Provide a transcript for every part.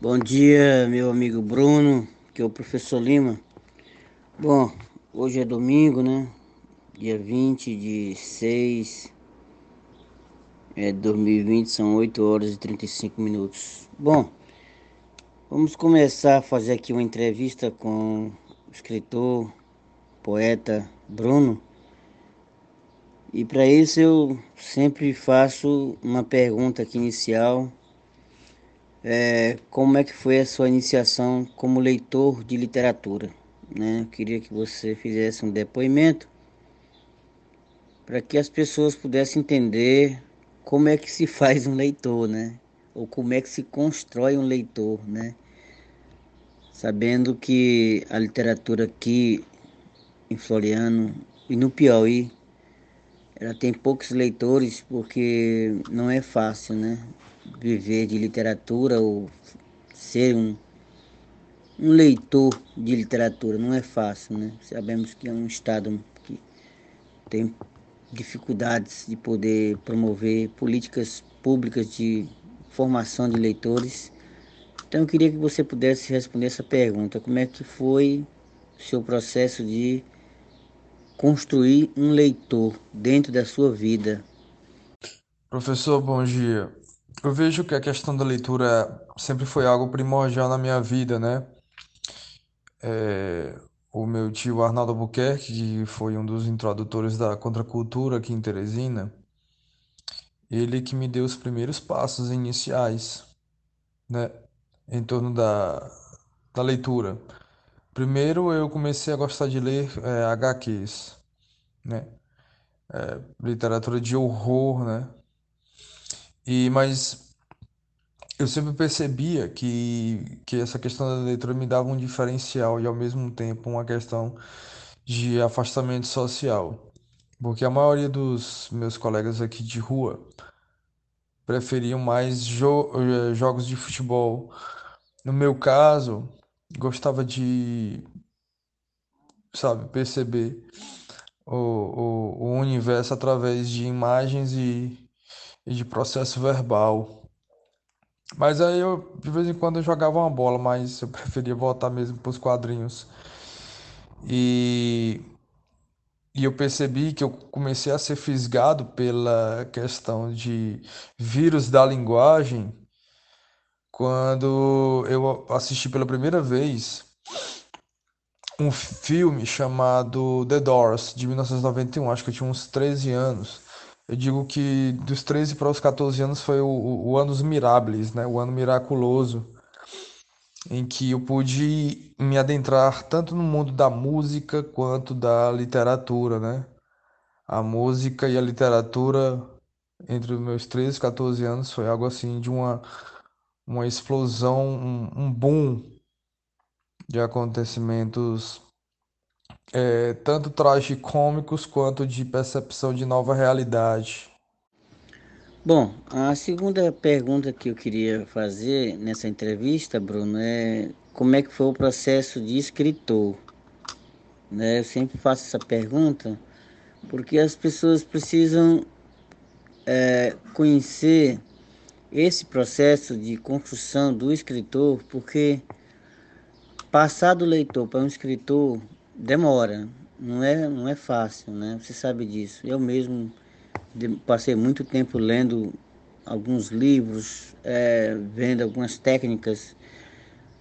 Bom dia, meu amigo Bruno, que é o professor Lima. Bom, hoje é domingo, né? Dia 20 de 6 é 2020, são 8 horas e 35 minutos. Bom, vamos começar a fazer aqui uma entrevista com o escritor, poeta Bruno. E para isso eu sempre faço uma pergunta aqui inicial é, como é que foi a sua iniciação como leitor de literatura. Né? Eu queria que você fizesse um depoimento para que as pessoas pudessem entender como é que se faz um leitor, né? Ou como é que se constrói um leitor, né? Sabendo que a literatura aqui em Floriano e no Piauí ela tem poucos leitores porque não é fácil, né? Viver de literatura ou ser um, um leitor de literatura. Não é fácil, né? Sabemos que é um estado que tem dificuldades de poder promover políticas públicas de formação de leitores. Então eu queria que você pudesse responder essa pergunta. Como é que foi o seu processo de construir um leitor dentro da sua vida? Professor, bom dia. Eu vejo que a questão da leitura sempre foi algo primordial na minha vida, né? É, o meu tio Arnaldo Albuquerque, que foi um dos introdutores da contracultura aqui em Teresina, ele que me deu os primeiros passos iniciais, né? Em torno da, da leitura. Primeiro eu comecei a gostar de ler é, HQs, né? É, literatura de horror, né? E, mas eu sempre percebia que, que essa questão da leitura me dava um diferencial e ao mesmo tempo uma questão de afastamento social. Porque a maioria dos meus colegas aqui de rua preferiam mais jo eh, jogos de futebol. No meu caso, gostava de, sabe, perceber o, o, o universo através de imagens e e de processo verbal. Mas aí eu, de vez em quando, eu jogava uma bola, mas eu preferia voltar mesmo para os quadrinhos. E, e eu percebi que eu comecei a ser fisgado pela questão de vírus da linguagem quando eu assisti pela primeira vez um filme chamado The Doors, de 1991, acho que eu tinha uns 13 anos. Eu digo que dos 13 para os 14 anos foi o, o, anos mirables, né? O ano miraculoso, em que eu pude me adentrar tanto no mundo da música quanto da literatura, né? A música e a literatura entre os meus 13 e 14 anos foi algo assim de uma, uma explosão, um, um boom de acontecimentos é, tanto tragicômicos quanto de percepção de nova realidade. Bom, a segunda pergunta que eu queria fazer nessa entrevista, Bruno, é como é que foi o processo de escritor? Né? Eu sempre faço essa pergunta porque as pessoas precisam é, conhecer esse processo de construção do escritor, porque passar do leitor para um escritor demora, não é, não é fácil, né? Você sabe disso. Eu mesmo passei muito tempo lendo alguns livros, é, vendo algumas técnicas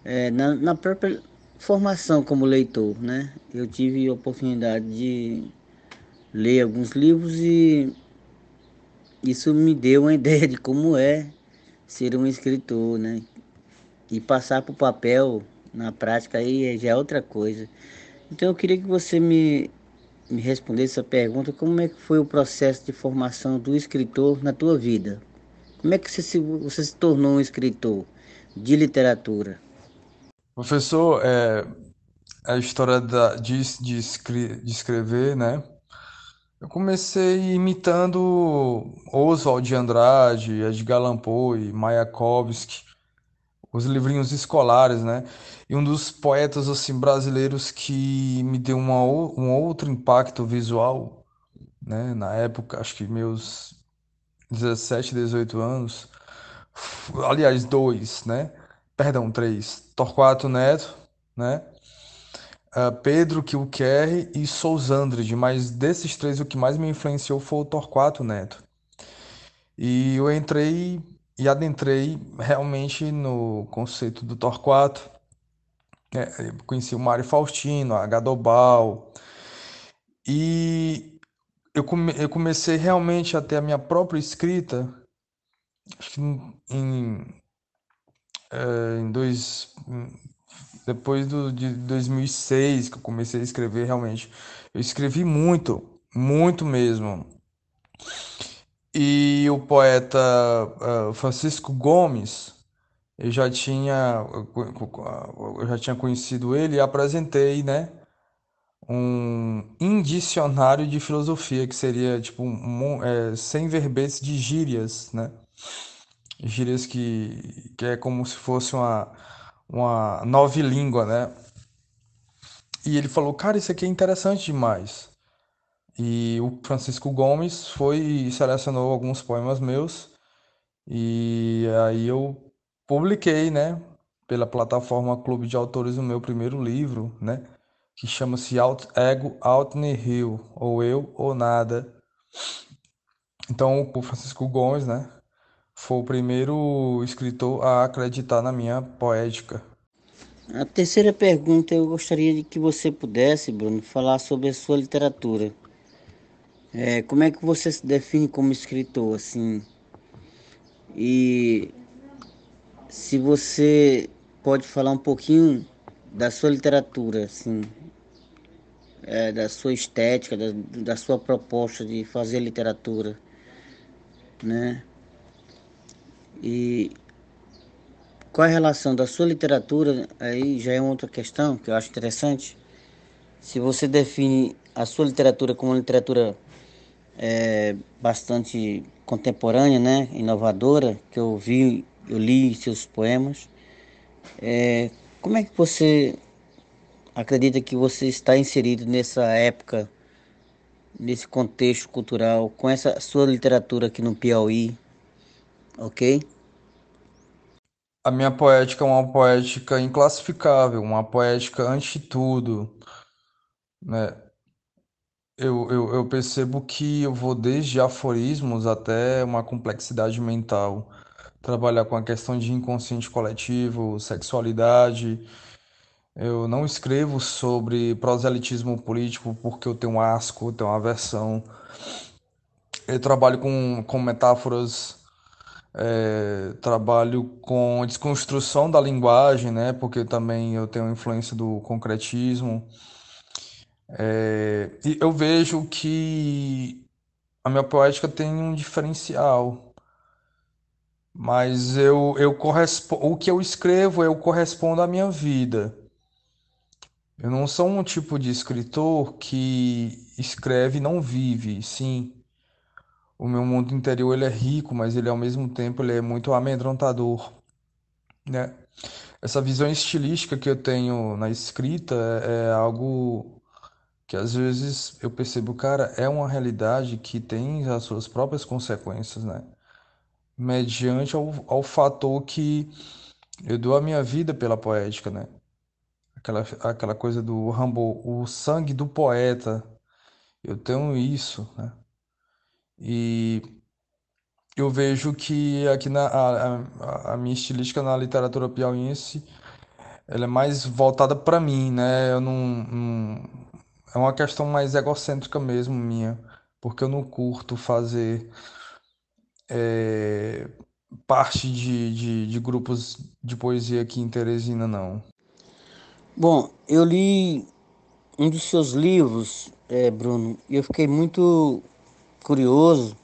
é, na, na própria formação como leitor, né? Eu tive a oportunidade de ler alguns livros e isso me deu uma ideia de como é ser um escritor, né? E passar para o papel na prática aí já é outra coisa. Então eu queria que você me, me respondesse essa pergunta, como é que foi o processo de formação do escritor na tua vida? Como é que você se, você se tornou um escritor de literatura? Professor, é, a história da, de, de, de escrever, né? Eu comecei imitando Oswald de Andrade, Edgar Allan Poe, Mayakovsky, os livrinhos escolares, né? E um dos poetas assim brasileiros que me deu uma, um outro impacto visual, né? Na época, acho que meus 17, 18 anos, aliás, dois, né? perdão, três, Torquato Neto, né? Uh, Pedro Kilquerre e Sousandride, mas desses três o que mais me influenciou foi o Torquato Neto. E eu entrei e adentrei realmente no conceito do Torquato. É, conheci o Mário Faustino, a Gadobal. E eu, come, eu comecei realmente a ter a minha própria escrita acho que em, em dois, depois do, de 2006 que eu comecei a escrever realmente. Eu escrevi muito, muito mesmo. E o poeta uh, Francisco Gomes, eu já tinha, eu já tinha conhecido ele e apresentei, né, um indicionário de filosofia, que seria tipo um, é, 100 verbetes de gírias, né? Gírias que, que é como se fosse uma, uma nova língua, né? E ele falou, cara, isso aqui é interessante demais. E o Francisco Gomes foi e selecionou alguns poemas meus. E aí eu publiquei, né, pela plataforma Clube de Autores o meu primeiro livro, né, que chama-se Out Ego Out Nihil, ou Eu ou Nada. Então, o Francisco Gomes, né, foi o primeiro escritor a acreditar na minha poética. A terceira pergunta eu gostaria de que você pudesse, Bruno, falar sobre a sua literatura. É, como é que você se define como escritor, assim? E se você pode falar um pouquinho da sua literatura, assim, é, da sua estética, da, da sua proposta de fazer literatura, né? E qual a relação da sua literatura, aí já é outra questão que eu acho interessante. Se você define a sua literatura como uma literatura é, bastante contemporânea, né, inovadora, que eu vi, eu li seus poemas, é, como é que você acredita que você está inserido nessa época, nesse contexto cultural, com essa sua literatura aqui no Piauí, ok? A minha poética é uma poética inclassificável, uma poética ante tudo, né? Eu, eu, eu percebo que eu vou desde aforismos até uma complexidade mental. Trabalhar com a questão de inconsciente coletivo, sexualidade. Eu não escrevo sobre proselitismo político porque eu tenho um asco, eu tenho aversão. Eu trabalho com, com metáforas é, trabalho com desconstrução da linguagem, né? Porque também eu tenho influência do concretismo. É, e eu vejo que a minha poética tem um diferencial, mas eu, eu correspondo, o que eu escrevo eu correspondo à minha vida. Eu não sou um tipo de escritor que escreve e não vive, sim o meu mundo interior ele é rico, mas ele ao mesmo tempo ele é muito amedrontador, né? Essa visão estilística que eu tenho na escrita é, é algo que às vezes eu percebo, cara, é uma realidade que tem as suas próprias consequências, né? Mediante ao, ao fator que eu dou a minha vida pela poética, né? Aquela, aquela coisa do Rambo, o sangue do poeta. Eu tenho isso, né? E eu vejo que aqui na a, a, a minha estilística na literatura piauiense ela é mais voltada para mim, né? Eu não, não, é uma questão mais egocêntrica mesmo minha, porque eu não curto fazer é, parte de, de, de grupos de poesia aqui em Teresina, não. Bom, eu li um dos seus livros, é, Bruno, e eu fiquei muito curioso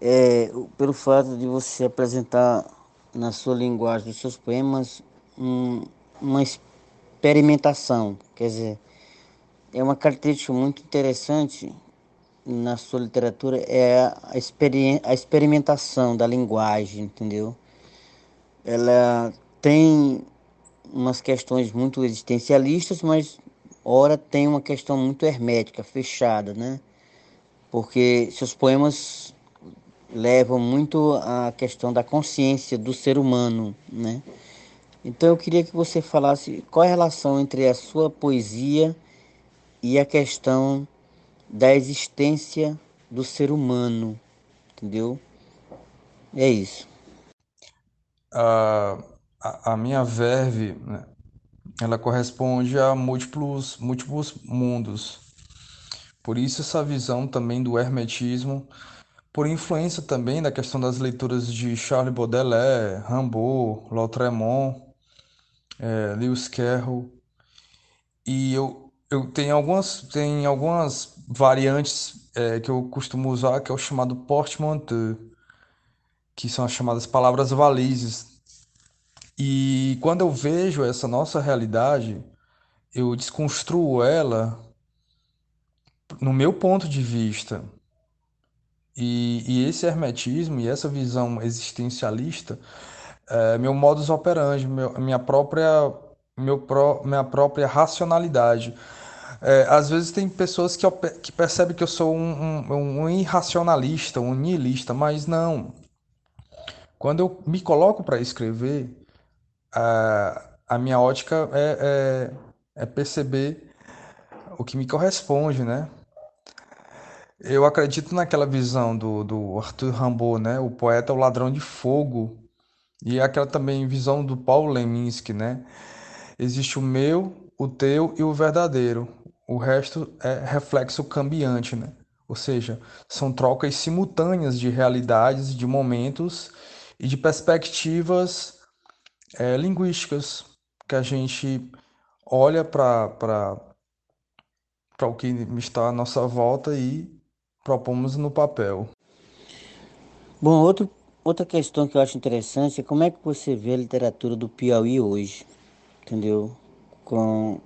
é, pelo fato de você apresentar na sua linguagem dos seus poemas um, uma experimentação, quer dizer, é uma característica muito interessante na sua literatura é a, experi a experimentação da linguagem, entendeu? Ela tem umas questões muito existencialistas, mas ora tem uma questão muito hermética, fechada, né? porque seus poemas levam muito à questão da consciência do ser humano, né? Então eu queria que você falasse qual é a relação entre a sua poesia e a questão da existência do ser humano, entendeu? É isso. A, a, a minha verve, né, ela corresponde a múltiplos, múltiplos mundos. Por isso essa visão também do hermetismo, por influência também da questão das leituras de Charles Baudelaire, Rimbaud, Lautréamont, é, Lewis Carroll. E eu, eu tenho algumas, tem algumas variantes é, que eu costumo usar, que é o chamado portmanteau, que são as chamadas palavras valizes. E quando eu vejo essa nossa realidade, eu desconstruo ela no meu ponto de vista. E, e esse hermetismo e essa visão existencialista é meu modus operandi, meu, minha própria, meu pró, minha própria racionalidade. É, às vezes tem pessoas que, que percebem que eu sou um, um, um irracionalista, um nihilista, mas não. Quando eu me coloco para escrever, a, a minha ótica é, é, é perceber o que me corresponde, né? Eu acredito naquela visão do, do Arthur Rimbaud, né? O poeta é o ladrão de fogo. E aquela também visão do Paulo Leminski, né? Existe o meu, o teu e o verdadeiro. O resto é reflexo cambiante, né? Ou seja, são trocas simultâneas de realidades, de momentos e de perspectivas é, linguísticas que a gente olha para o que está à nossa volta e propomos no papel. Bom, outro, outra questão que eu acho interessante é como é que você vê a literatura do Piauí hoje, entendeu? Com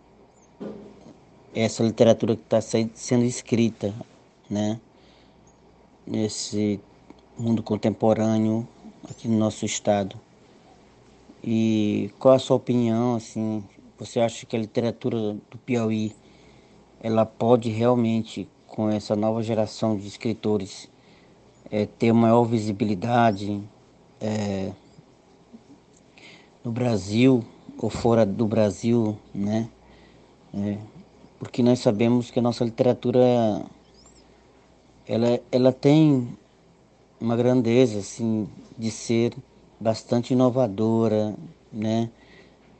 essa literatura que está sendo escrita, né? Nesse mundo contemporâneo aqui no nosso estado. E qual a sua opinião, assim, você acha que a literatura do Piauí ela pode realmente com essa nova geração de escritores é, ter maior visibilidade é, no Brasil ou fora do Brasil, né? É, porque nós sabemos que a nossa literatura ela, ela tem uma grandeza assim de ser bastante inovadora, né?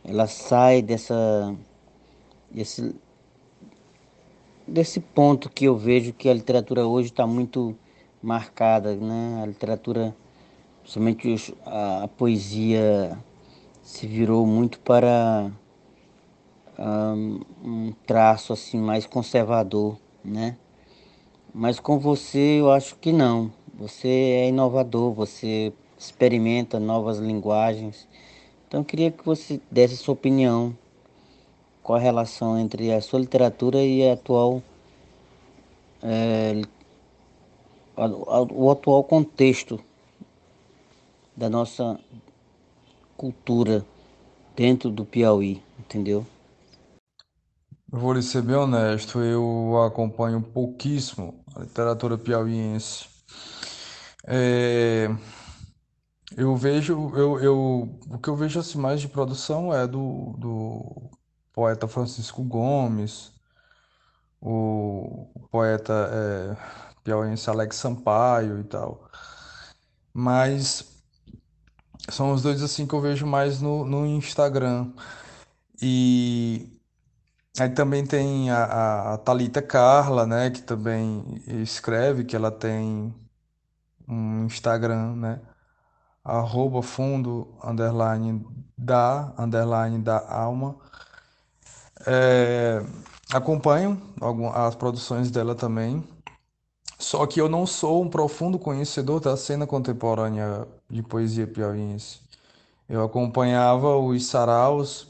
Ela sai dessa desse desse ponto que eu vejo que a literatura hoje está muito marcada, né? A literatura, principalmente a, a poesia, se virou muito para um, traço assim mais conservador, né? Mas com você eu acho que não. Você é inovador, você experimenta novas linguagens. Então eu queria que você desse a sua opinião qual a relação entre a sua literatura e a atual é, o atual contexto da nossa cultura dentro do Piauí, entendeu? Vou lhe ser bem honesto, eu acompanho pouquíssimo a literatura piauiense. É, eu vejo, eu, eu, o que eu vejo assim, mais de produção é do, do poeta Francisco Gomes, o poeta é, piauiense Alex Sampaio e tal. Mas são os dois assim que eu vejo mais no, no Instagram. E aí também tem a, a, a Thalita Carla, né, que também escreve, que ela tem um Instagram, né, arroba fundo, underline da, underline da alma. É, acompanho as produções dela também, só que eu não sou um profundo conhecedor da cena contemporânea de poesia piauiense. Eu acompanhava os saraus,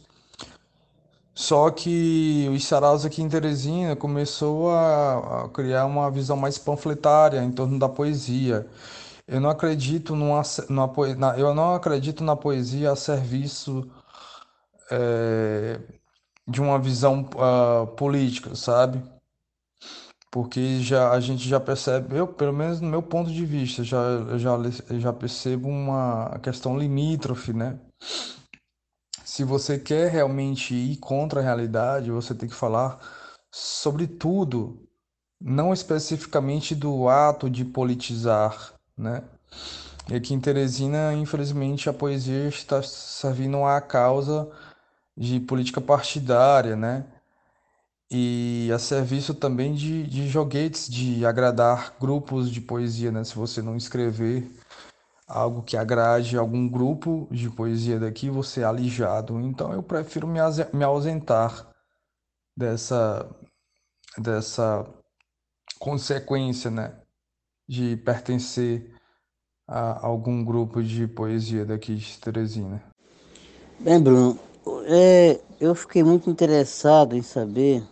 só que os saraus aqui em Teresina começou a, a criar uma visão mais panfletária em torno da poesia. Eu não acredito numa, numa, eu não acredito na poesia a serviço é, de uma visão uh, política, sabe? Porque já, a gente já percebe, eu, pelo menos no meu ponto de vista, já, já, já percebo uma questão limítrofe, né? Se você quer realmente ir contra a realidade, você tem que falar sobre tudo, não especificamente do ato de politizar, né? E aqui em Teresina, infelizmente, a poesia está servindo à causa de política partidária, né? E a serviço também de, de joguetes, de agradar grupos de poesia, né? Se você não escrever algo que agrade algum grupo de poesia daqui, você é alijado. Então eu prefiro me, me ausentar dessa, dessa consequência, né? De pertencer a algum grupo de poesia daqui de Teresina. Bem, Bruno, é, eu fiquei muito interessado em saber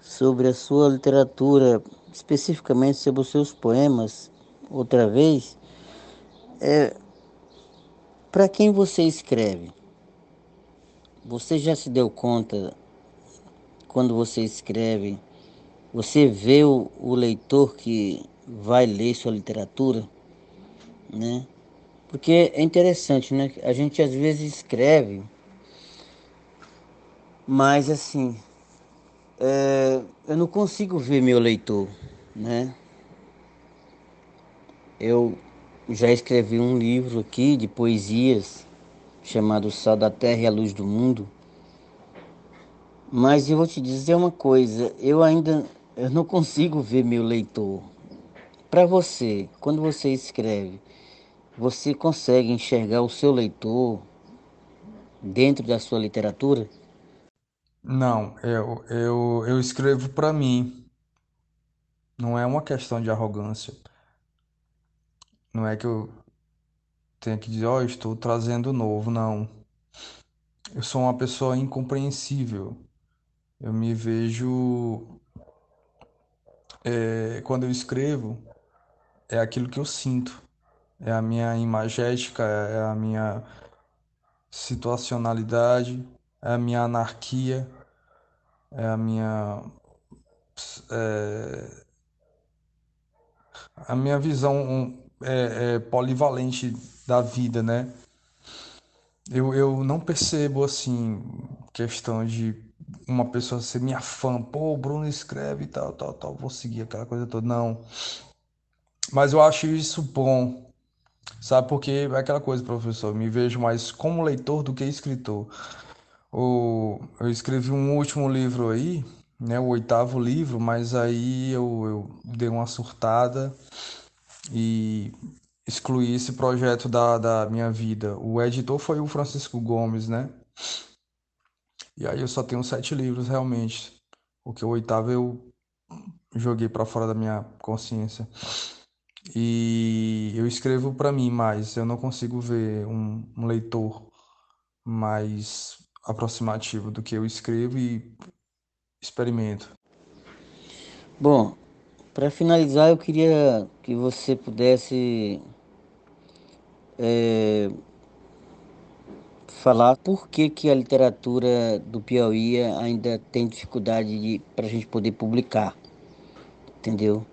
sobre a sua literatura, especificamente sobre os seus poemas, outra vez. É, Para quem você escreve? Você já se deu conta quando você escreve? Você vê o, o leitor que vai ler sua literatura, né? Porque é interessante, né? A gente às vezes escreve, mas assim, é, eu não consigo ver meu leitor, né? Eu já escrevi um livro aqui de poesias chamado Sal da Terra e a Luz do Mundo. Mas eu vou te dizer uma coisa, eu ainda eu não consigo ver meu leitor. Para você, quando você escreve, você consegue enxergar o seu leitor dentro da sua literatura? Não, eu, eu, eu escrevo para mim. Não é uma questão de arrogância. Não é que eu tenha que dizer, ó, oh, estou trazendo novo, não. Eu sou uma pessoa incompreensível. Eu me vejo. É, quando eu escrevo, é aquilo que eu sinto. É a minha imagética, é a minha situacionalidade, é a minha anarquia, é a minha. É, a minha visão é, é, polivalente da vida, né? Eu, eu não percebo, assim, questão de uma pessoa ser minha fã, pô, o Bruno escreve e tal, tal, tal, vou seguir aquela coisa toda. Não. Mas eu acho isso bom, sabe? Porque é aquela coisa, professor, me vejo mais como leitor do que escritor. O, eu escrevi um último livro aí, né, o oitavo livro, mas aí eu, eu dei uma surtada e excluí esse projeto da, da minha vida. O editor foi o Francisco Gomes, né? E aí eu só tenho sete livros realmente, porque o oitavo eu joguei para fora da minha consciência. E eu escrevo para mim mais, eu não consigo ver um, um leitor mais aproximativo do que eu escrevo e experimento. Bom, para finalizar, eu queria que você pudesse é, falar por que, que a literatura do Piauí ainda tem dificuldade para a gente poder publicar, entendeu?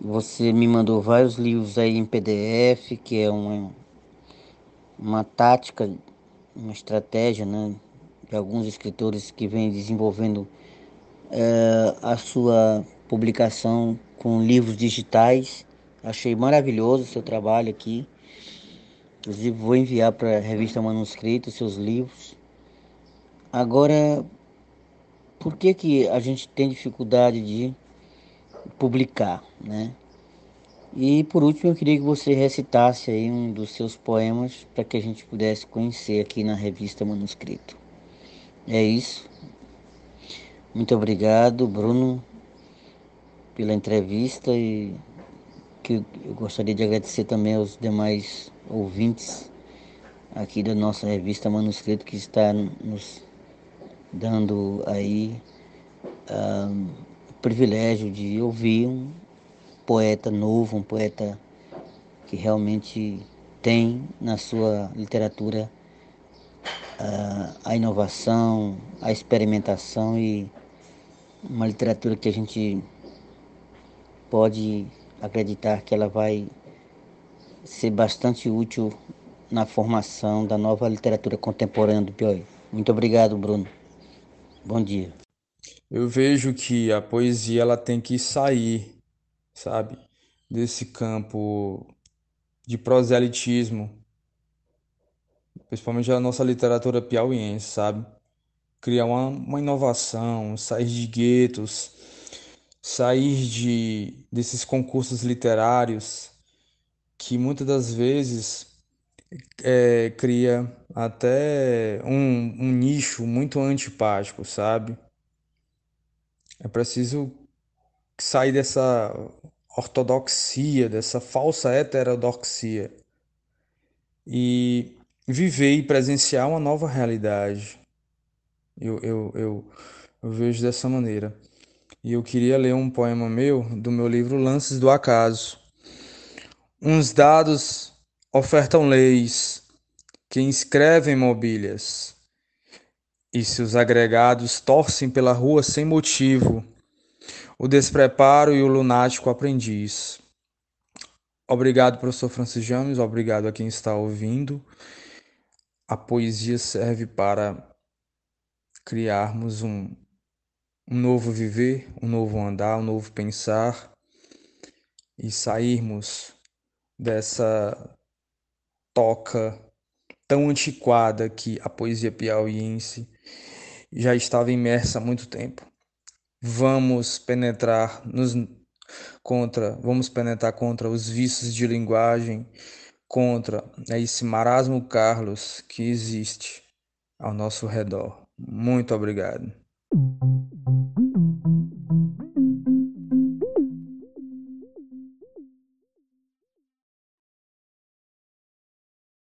Você me mandou vários livros aí em PDF, que é uma, uma tática, uma estratégia, né? De alguns escritores que vêm desenvolvendo é, a sua publicação com livros digitais. Achei maravilhoso o seu trabalho aqui. Inclusive vou enviar para a revista Manuscrito seus livros. Agora, por que que a gente tem dificuldade de publicar, né? E por último, eu queria que você recitasse aí um dos seus poemas para que a gente pudesse conhecer aqui na revista Manuscrito. É isso. Muito obrigado, Bruno, pela entrevista e que eu gostaria de agradecer também aos demais ouvintes aqui da nossa revista Manuscrito que está nos dando aí uh, o privilégio de ouvir um poeta novo, um poeta que realmente tem na sua literatura uh, a inovação, a experimentação e uma literatura que a gente pode acreditar que ela vai ser bastante útil na formação da nova literatura contemporânea do Piauí. Muito obrigado, Bruno. Bom dia. Eu vejo que a poesia ela tem que sair, sabe, desse campo de proselitismo, principalmente a nossa literatura piauiense, sabe? Criar uma, uma inovação, sair de guetos, sair de desses concursos literários que muitas das vezes é, cria até um, um nicho muito antipático, sabe? É preciso sair dessa ortodoxia, dessa falsa heterodoxia e viver e presenciar uma nova realidade. Eu, eu, eu, eu vejo dessa maneira. E eu queria ler um poema meu do meu livro Lances do Acaso. Uns dados ofertam leis que inscrevem mobílias, e se os agregados torcem pela rua sem motivo, o despreparo e o lunático aprendiz. Obrigado, professor Francis James, obrigado a quem está ouvindo. A poesia serve para criarmos um, um novo viver, um novo andar, um novo pensar e sairmos dessa toca tão antiquada que a poesia piauiense já estava imersa há muito tempo. Vamos penetrar nos contra, vamos penetrar contra os vícios de linguagem, contra esse marasmo Carlos que existe ao nosso redor. Muito obrigado. Thank you.